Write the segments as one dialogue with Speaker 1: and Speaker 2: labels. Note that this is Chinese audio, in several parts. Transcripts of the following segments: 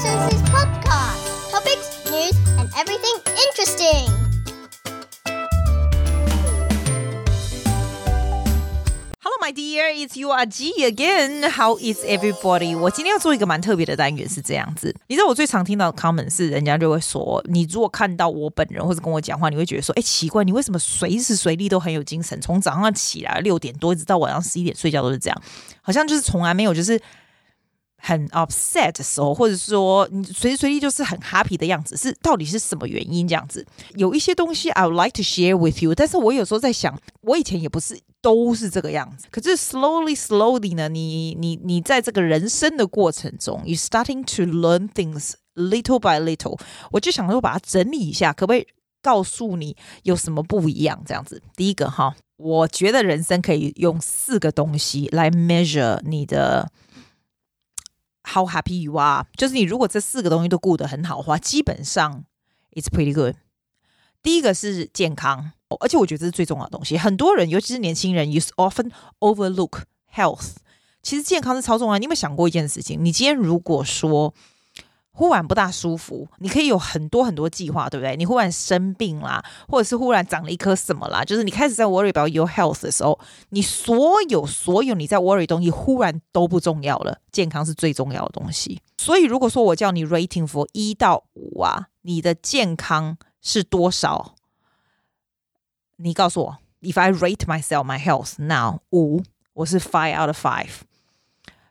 Speaker 1: Susie's podcast. Topics, news, and everything interesting.
Speaker 2: Hello, my dear, it's you Aji again. How is everybody? 我今天要做一个蛮特别的单元，是这样子。你知道我最常听到的 comment 是，人家就会说，你如果看到我本人或者跟我讲话，你会觉得说，哎，奇怪，你为什么随时随地都很有精神？从早上起来六点多，一直到晚上十一点睡觉都是这样，好像就是从来没有就是。很 upset 的时候，或者说你随时随地就是很 happy 的样子，是到底是什么原因？这样子有一些东西 I would like to share with you，但是我有时候在想，我以前也不是都是这个样子。可是 slowly slowly 呢，你你你在这个人生的过程中，you starting to learn things little by little，我就想说把它整理一下，可不可以告诉你有什么不一样？这样子，第一个哈，我觉得人生可以用四个东西来 measure 你的。How happy you are？就是你如果这四个东西都顾得很好的话，基本上 it's pretty good。第一个是健康，而且我觉得这是最重要的东西。很多人，尤其是年轻人，you often overlook health。其实健康是超重要。你有没有想过一件事情？你今天如果说忽然不大舒服，你可以有很多很多计划，对不对？你忽然生病啦，或者是忽然长了一颗什么啦，就是你开始在 worry about your health 的时候，你所有所有你在 worry 的东西忽然都不重要了，健康是最重要的东西。所以如果说我叫你 rating for 一到五啊，你的健康是多少？你告诉我，if I rate myself my health now 五，我是 five out of five。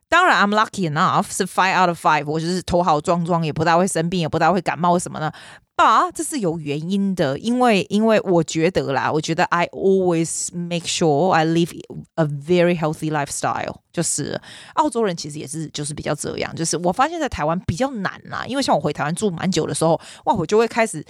Speaker 2: 当然，I'm lucky enough 是 five out of five，我就是头好壮壮，也不大会生病，也不大会感冒什么的。啊这是有原因的，因为因为我觉得啦，我觉得 I always make sure I live a very healthy lifestyle。就是澳洲人其实也是就是比较这样，就是我发现在台湾比较难啦，因为像我回台湾住蛮久的时候，哇，我就会开始。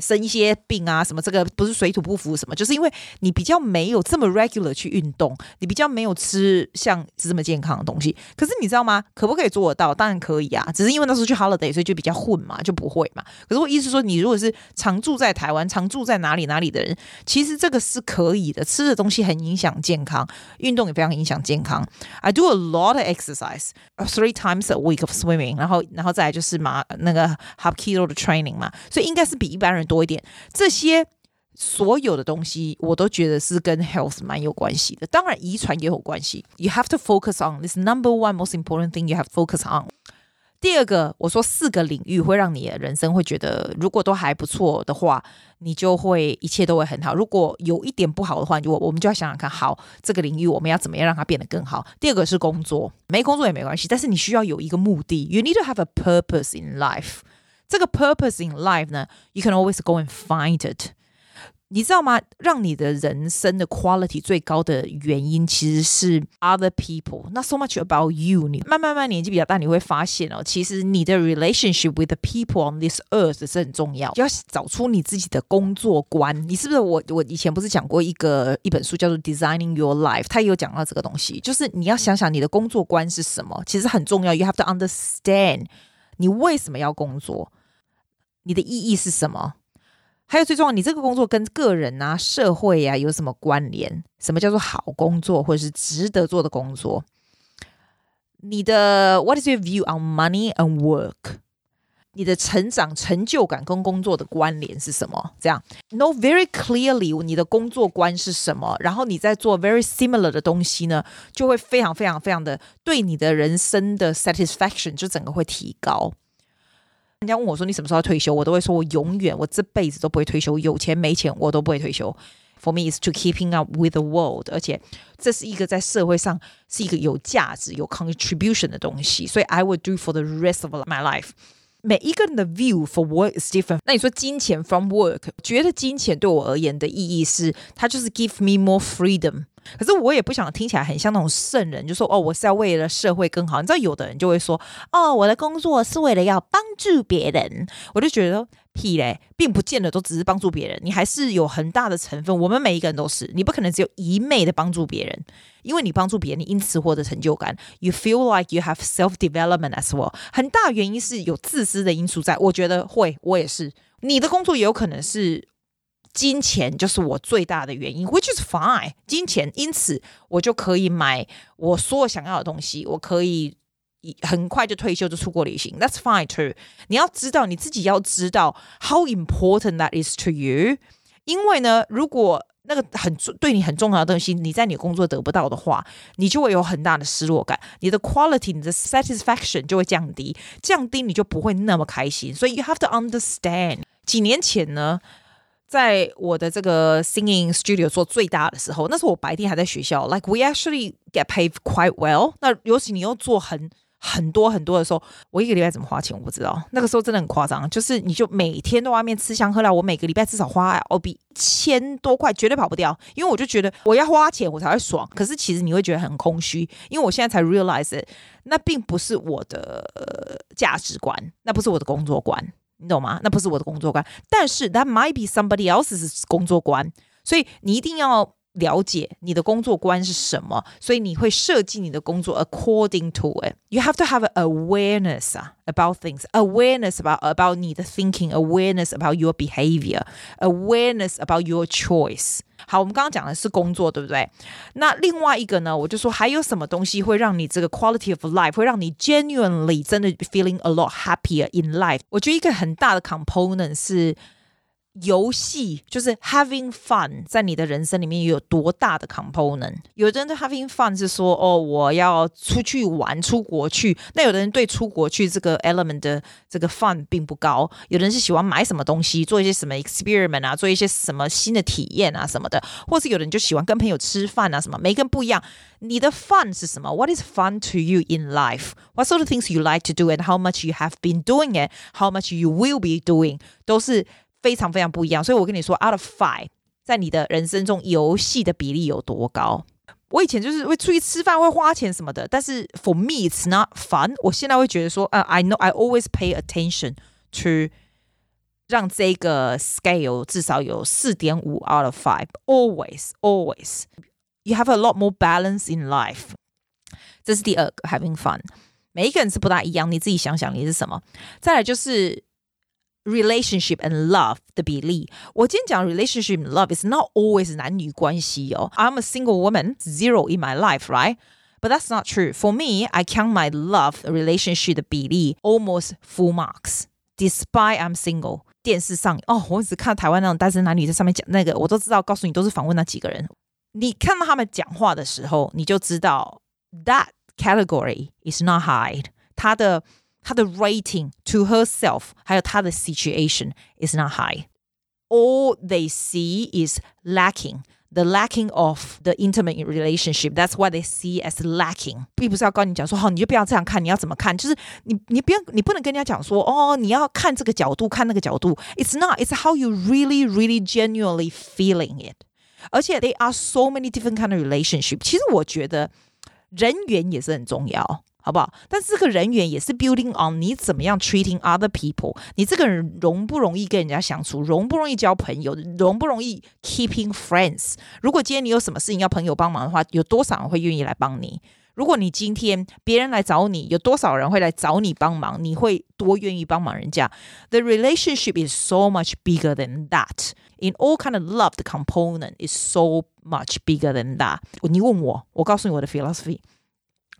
Speaker 2: 生一些病啊，什么这个不是水土不服什么，就是因为你比较没有这么 regular 去运动，你比较没有吃像这么健康的东西。可是你知道吗？可不可以做得到？当然可以啊，只是因为那时候去 holiday，所以就比较混嘛，就不会嘛。可是我意思说，你如果是常住在台湾，常住在哪里哪里的人，其实这个是可以的。吃的东西很影响健康，运动也非常影响健康。I do a lot of exercise, three times a week of swimming，然后然后再来就是嘛那个 Hapkido 的 training 嘛，所以应该是比一般人。多一点，这些所有的东西我都觉得是跟 health 蛮有关系的。当然，遗传也有关系。You have to focus on this number one most important thing you have focus on。第二个，我说四个领域会让你的人生会觉得，如果都还不错的话，你就会一切都会很好。如果有一点不好的话，我我们就要想想看，好，这个领域我们要怎么样让它变得更好。第二个是工作，没工作也没关系，但是你需要有一个目的。You need to have a purpose in life。这个 purpose in life 呢，you can always go and find it。你知道吗？让你的人生的 quality 最高的原因其实是 other people，not so much about you。你慢慢慢年纪比较大，你会发现哦，其实你的 relationship with the people on this earth 是很重要。要找出你自己的工作观。你是不是我？我以前不是讲过一个一本书叫做 Designing Your Life，它也有讲到这个东西，就是你要想想你的工作观是什么，其实很重要。You have to understand 你为什么要工作。 你的意义是什么？还有最重要，你这个工作跟个人啊、社会呀、啊、有什么关联？什么叫做好工作，或者是值得做的工作？你的 What is your view on money and work？你的成长、成就感跟工作的关联是什么？这样 Know very clearly 你的工作观是什么？然后你在做 very similar 的东西呢，就会非常非常非常的对你的人生的 satisfaction 就整个会提高。人家问我说：“你什么时候要退休？”我都会说：“我永远，我这辈子都不会退休。有钱没钱，我都不会退休。For me, is to keeping up with the world。而且这是一个在社会上是一个有价值、有 contribution 的东西。所以，I would do for the rest of my life。每一个人的 view for work is different。那你说金钱 from work，觉得金钱对我而言的意义是，它就是 give me more freedom。” 可是我也不想听起来很像那种圣人，就说哦，我是要为了社会更好。你知道，有的人就会说哦，我的工作是为了要帮助别人。我就觉得屁嘞，并不见得都只是帮助别人，你还是有很大的成分。我们每一个人都是，你不可能只有一昧的帮助别人，因为你帮助别人，你因此获得成就感。You feel like you have self development as well。很大原因是有自私的因素在，我觉得会，我也是。你的工作也有可能是。金钱就是我最大的原因，which is fine。金钱，因此我就可以买我所有想要的东西，我可以很快就退休就出国旅行，That's fine too。你要知道你自己要知道 how important that is to you。因为呢，如果那个很对你很重要的东西，你在你工作得不到的话，你就会有很大的失落感，你的 quality、你的 satisfaction 就会降低，降低你就不会那么开心。所以 you have to understand。几年前呢，在我的这个 singing studio 做最大的时候，那时候我白天还在学校，like we actually get paid quite well。那尤其你又做很很多很多的时候，我一个礼拜怎么花钱我不知道。那个时候真的很夸张，就是你就每天在外面吃香喝辣，我每个礼拜至少花澳币一千多块，绝对跑不掉。因为我就觉得我要花钱我才会爽。可是其实你会觉得很空虚，因为我现在才 realize，那并不是我的价值观，那不是我的工作观，你懂吗？那不是我的工作观。但是 that might be somebody else's 工作观，所以你一定要。了解你的工作观是什么，所以你会设计你的工作 according to it. You have to have an awareness about things, awareness about about 你的 thinking, awareness about your behavior, awareness about your choice. 好，我们刚刚讲的是工作，对不对？那另外一个呢，我就说还有什么东西会让你这个 quality of life 会让你 genuinely 真的 feeling a lot happier in life？我觉得一个很大的 component 是。 游戏就是 having fun，在你的人生里面有多大的 component？有的人的 having fun 是说，哦，我要出去玩，出国去。那有的人对出国去这个 element 的这个 fun 并不高。有的人是喜欢买什么东西，做一些什么 experiment 啊，做一些什么新的体验啊什么的。或是有的人就喜欢跟朋友吃饭啊什么。每个人不一样。你的 fun 是什么？What is fun to you in life? What sort of things you like to do and how much you have been doing it? How much you will be doing? 都是。非常非常不一样，所以我跟你说，out of five，在你的人生中，游戏的比例有多高？我以前就是会出去吃饭，会花钱什么的，但是 for me it's not fun。我现在会觉得说，呃、，I know I always pay attention to 让这个 scale 至少有四点五 out of five，always always you have a lot more balance in life。这是第二个 having fun，每一个人是不大一样，你自己想想你是什么？再来就是。relationship and love 的比例，我今天讲 relationship and love is not always 男女关系哦。I'm a single woman, zero in my life, right? But that's not true. For me, I count my love relationship 的比例 almost full marks, despite I'm single. 电视上哦，我只看台湾那种单身男女在上面讲那个，我都知道。告诉你，都是访问那几个人。你看到他们讲话的时候，你就知道 that category is not high. 他的。 他的 rating to herself，还有他的 situation is not high. All they see is lacking, the lacking of the intimate relationship. That's what they see as lacking. 并不是要跟你讲说，哦，你就不要这样看，你要怎么看？就是你，你不要，你不能跟人家讲说，哦，你要看这个角度，看那个角度。It's not. It's how you really, really, genuinely feeling it. 而且 there are so many different kind of relationship. 其实我觉得人缘也是很重要。 好不好？但是这个人缘也是 building on 你怎么样 treating other people，你这个人容不容易跟人家相处，容不容易交朋友，容不容易 keeping friends。如果今天你有什么事情要朋友帮忙的话，有多少人会愿意来帮你？如果你今天别人来找你，有多少人会来找你帮忙？你会多愿意帮忙人家？The relationship is so much bigger than that. In all kind of love, the component is so much bigger than that. 你问我，我告诉你我的 philosophy。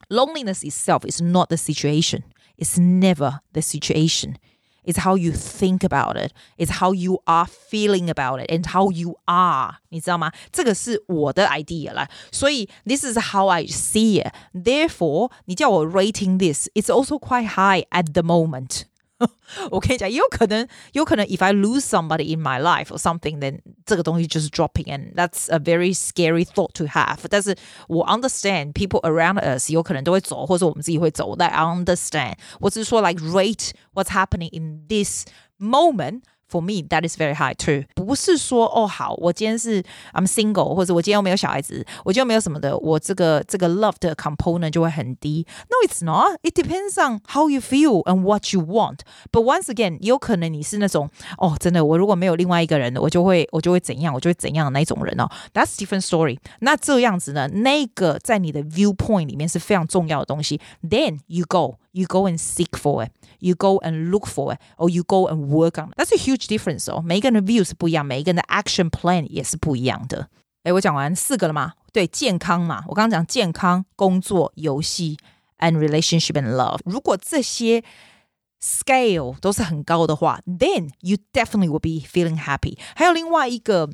Speaker 2: Loneliness itself is not the situation. It's never the situation. It's how you think about it. It's how you are feeling about it and how you are. 你知道吗？这个是我的 idea 啦。所以 this is how I see it. Therefore, 你叫我 rating this, it's also quite high at the moment. 我跟你讲，也有可能，有可能，if I lose somebody in my life or something，then 这个东西就是 dropping，and that's a very scary thought to have。但是我 understand people around us 有可能都会走，或者我们自己会走。That I understand。我只是说，like rate what's happening in this moment。 For me, that is very high too。不是说哦好，我今天是 I'm single，或者我今天又没有小孩子，我今天没有什么的，我这个这个 love 的 component 就会很低。No, it's not. It depends on how you feel and what you want. But once again，有可能你是那种哦，真的，我如果没有另外一个人，我就会我就会怎样，我就会怎样的那种人哦。That's different story。那这样子呢，那个在你的 viewpoint 里面是非常重要的东西。Then you go. You go and seek for it. You go and look for it, or you go and work on it. That's a huge difference 哦。每一个人的 view 是不一样，每一个人的 action plan 也是不一样的。诶，我讲完四个了吗？对，健康嘛，我刚刚讲健康、工作、游戏 and relationship and love。如果这些 scale 都是很高的话，then you definitely will be feeling happy。还有另外一个。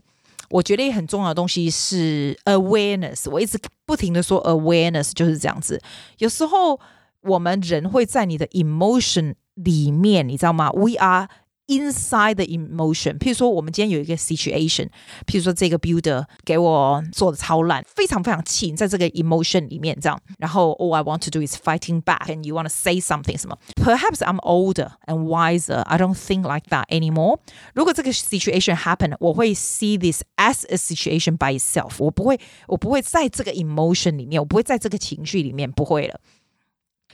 Speaker 2: 我觉得也很重要的东西是 awareness，我一直不停的说 awareness 就是这样子。有时候 我们人会在你的 emotion 里面，你知道吗？We are Inside the emotion，譬如说我们今天有一个 situation，譬如说这个 builder 给我做的超烂，非常非常气，在这个 emotion 里面这样，然后 all I want to do is fighting back，and you want to say something 什么？Perhaps I'm older and wiser, I don't think like that anymore。如果这个 situation happen，我会 see this as a situation by itself，我不会，我不会在这个 emotion 里面，我不会在这个情绪里面，不会了。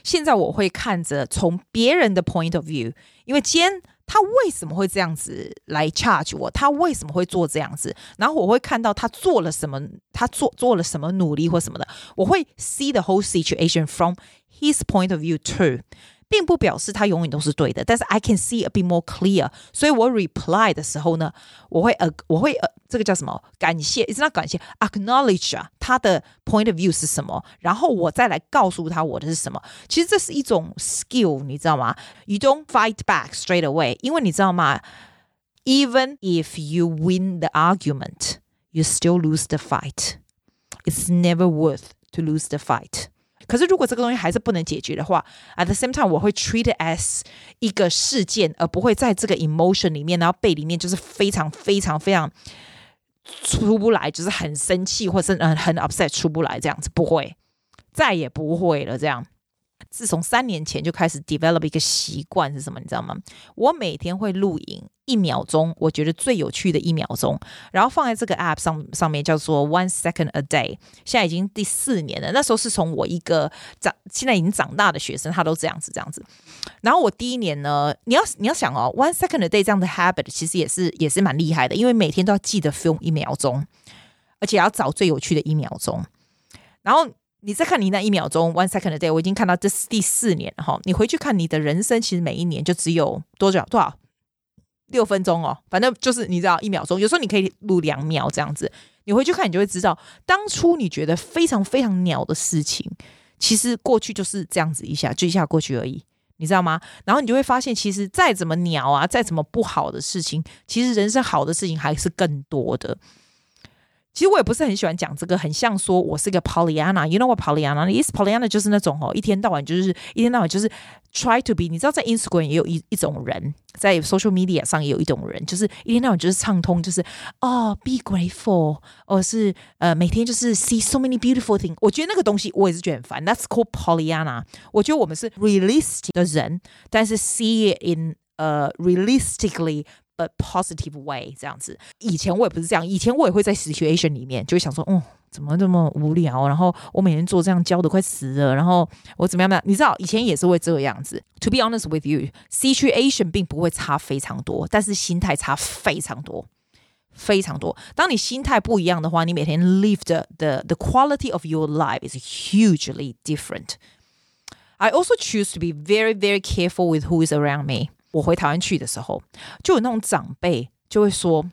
Speaker 2: 现在我会看着从别人的 point of view，因为今天。他为什么会这样子来 charge 我？他为什么会做这样子？然后我会看到他做了什么，他做做了什么努力或什么的，我会 see the whole situation from his point of view too。并不表示他永远都是对的，但是 I can see a bit more clear。所以我 reply 的时候呢，我会呃，我会呃，这个叫什么？感谢，It's not 感谢，acknowledge 啊，他的 point of view 是什么？然后我再来告诉他我的是什么。其实这是一种 skill，你知道吗？You don't fight back straight away，因为你知道吗？Even if you win the argument, you still lose the fight. It's never worth to lose the fight. 可是，如果这个东西还是不能解决的话，at the same time，我会 treat it as 一个事件，而不会在这个 emotion 里面，然后背里面就是非常非常非常出不来，就是很生气，或是嗯很 upset 出不来这样子，不会，再也不会了这样。自从三年前就开始 develop 一个习惯是什么？你知道吗？我每天会录影一秒钟，我觉得最有趣的一秒钟，然后放在这个 app 上上面，叫做 One Second a Day。现在已经第四年了。那时候是从我一个长现在已经长大的学生，他都这样子这样子。然后我第一年呢，你要你要想哦，One Second a Day 这样的 habit 其实也是也是蛮厉害的，因为每天都要记得 film 一秒钟，而且要找最有趣的一秒钟，然后。你再看你那一秒钟，one second a day，我已经看到这是第四年了哈。你回去看你的人生，其实每一年就只有多少多少六分钟哦，反正就是你知道一秒钟。有时候你可以录两秒这样子，你回去看，你就会知道，当初你觉得非常非常鸟的事情，其实过去就是这样子一下，就一下过去而已，你知道吗？然后你就会发现，其实再怎么鸟啊，再怎么不好的事情，其实人生好的事情还是更多的。其实我也不是很喜欢讲这个，很像说我是个 Pollyanna。You know what Pollyanna is？Pollyanna 就是那种哦，一天到晚就是一天到晚就是 try to be。你知道在 Instagram 也有一一种人，在 social media 上也有一种人，就是一天到晚就是畅通，就是哦 be grateful，或是呃每天就是 see so many beautiful things。我觉得那个东西我也是觉得很烦。That's called Pollyanna。我觉得我们是 realistic 的人，但是 see it in 呃、uh, realistically。But positive way 这样子，以前我也不是这样，以前我也会在 situation 里面就会想说，嗯，怎么这么无聊？然后我每天做这样教的快死了，然后我怎么样呢？你知道，以前也是会这样子。To be honest with you，situation 并不会差非常多，但是心态差非常多，非常多。当你心态不一样的话，你每天 live the the the quality of your life is hugely different. I also choose to be very very careful with who is around me. 我回台湾去的时候，就有那种长辈就会说：“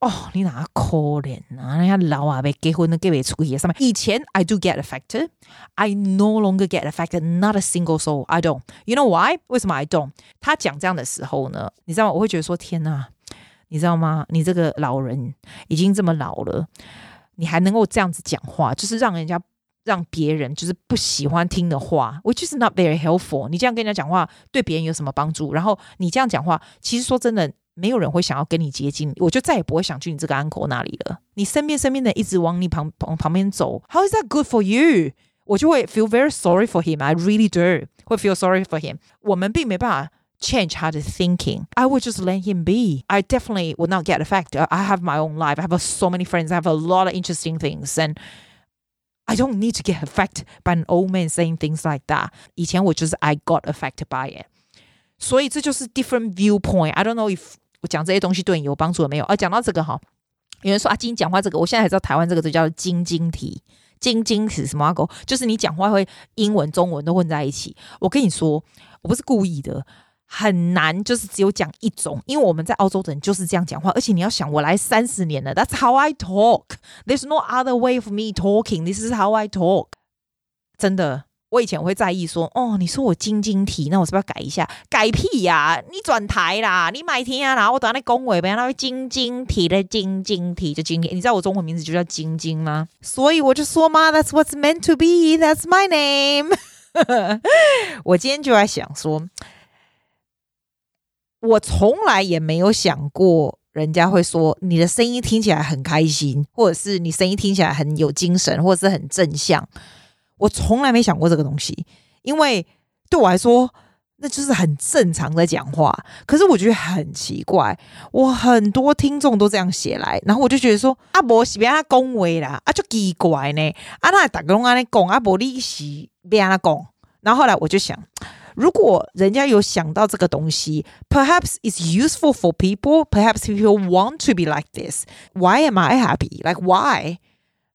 Speaker 2: 哦，你哪可怜啊？人家老啊，被结婚的给别出去上面。”以前 I do get affected, I no longer get affected, not a single soul. I don't. You know why? 为什么 I don't？他讲这样的时候呢，你知道吗？我会觉得说：“天哪，你知道吗？你这个老人已经这么老了，你还能够这样子讲话，就是让人家。”让别人就是不喜欢听的话，which is not very helpful。你这样跟人家讲话，对别人有什么帮助？然后你这样讲话，其实说真的，没有人会想要跟你接近，我就再也不会想去你这个 uncle 那里了。你身边身边的一直往你旁旁旁边走，How is that good for you？我就会 feel very sorry for him. I really do，会 feel sorry for him。我们并没办法 change 他的 thinking。I would just let him be. I definitely would not get affected. I have my own life. I have so many friends. I have a lot of interesting things and I don't need to get affected by an old man saying things like that。以前我就是 I got affected by it，所以这就是 different viewpoint。I don't know if 我讲这些东西对你有帮助了没有？啊，讲到这个哈，有人说阿金讲话这个，我现在才知道台湾这个字叫晶晶体，晶晶是什么狗？就是你讲话会英文、中文都混在一起。我跟你说，我不是故意的。很难，就是只有讲一种，因为我们在澳洲的人就是这样讲话，而且你要想，我来三十年了，That's how I talk. There's no other way of me talking. This is how I talk. 真的，我以前会在意说，哦，你说我晶晶体，那我是不是要改一下？改屁呀、你转台啦，你买天啊，然后我等下那恭维，不要那位晶晶体的晶晶体就晶体，你知道我中文名字就叫晶晶吗？所以我就说嘛，That's what's meant to be. That's my name. 我今天就在想说，我从来也没有想过，人家会说你的声音听起来很开心，或者是你声音听起来很有精神，或者是很正向。我从来没想过这个东西，因为对我来说，那就是很正常的讲话。可是我觉得很奇怪，我很多听众都这样写来，然后我就觉得说，阿伯是别他恭维啦，啊就奇怪呢，啊那打个龙安尼讲，阿伯你是别他讲。然后后来我就想，如果人家有想到这个东西，perhaps it's useful for people，perhaps people want to be like this，why am I happy？Like why？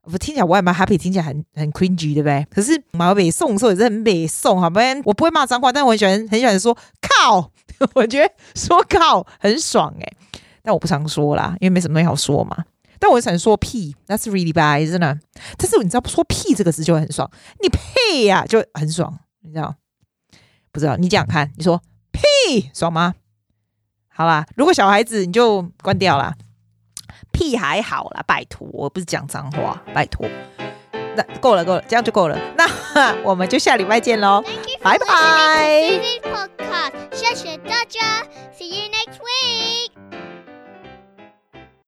Speaker 2: 我听起来我也蛮 happy，听起来很很 cringy，对不对？可是马尾送的时候也是很美送，好不然我不会骂脏话，但我很喜欢很喜欢说靠，我觉得说靠很爽诶。但我不常说啦，因为没什么东西好说嘛。但我想说屁，That's really bad，真的。但是你知道说屁这个词就很爽，你配呀、就很爽，你知道？不知道你讲看你说屁！爽吗？好啦如果小孩子你就关掉啦屁还好啦拜托我不是讲脏话拜托。那够了够了这样就够了。那我们就下礼拜见喽拜拜谢谢大家 see you next week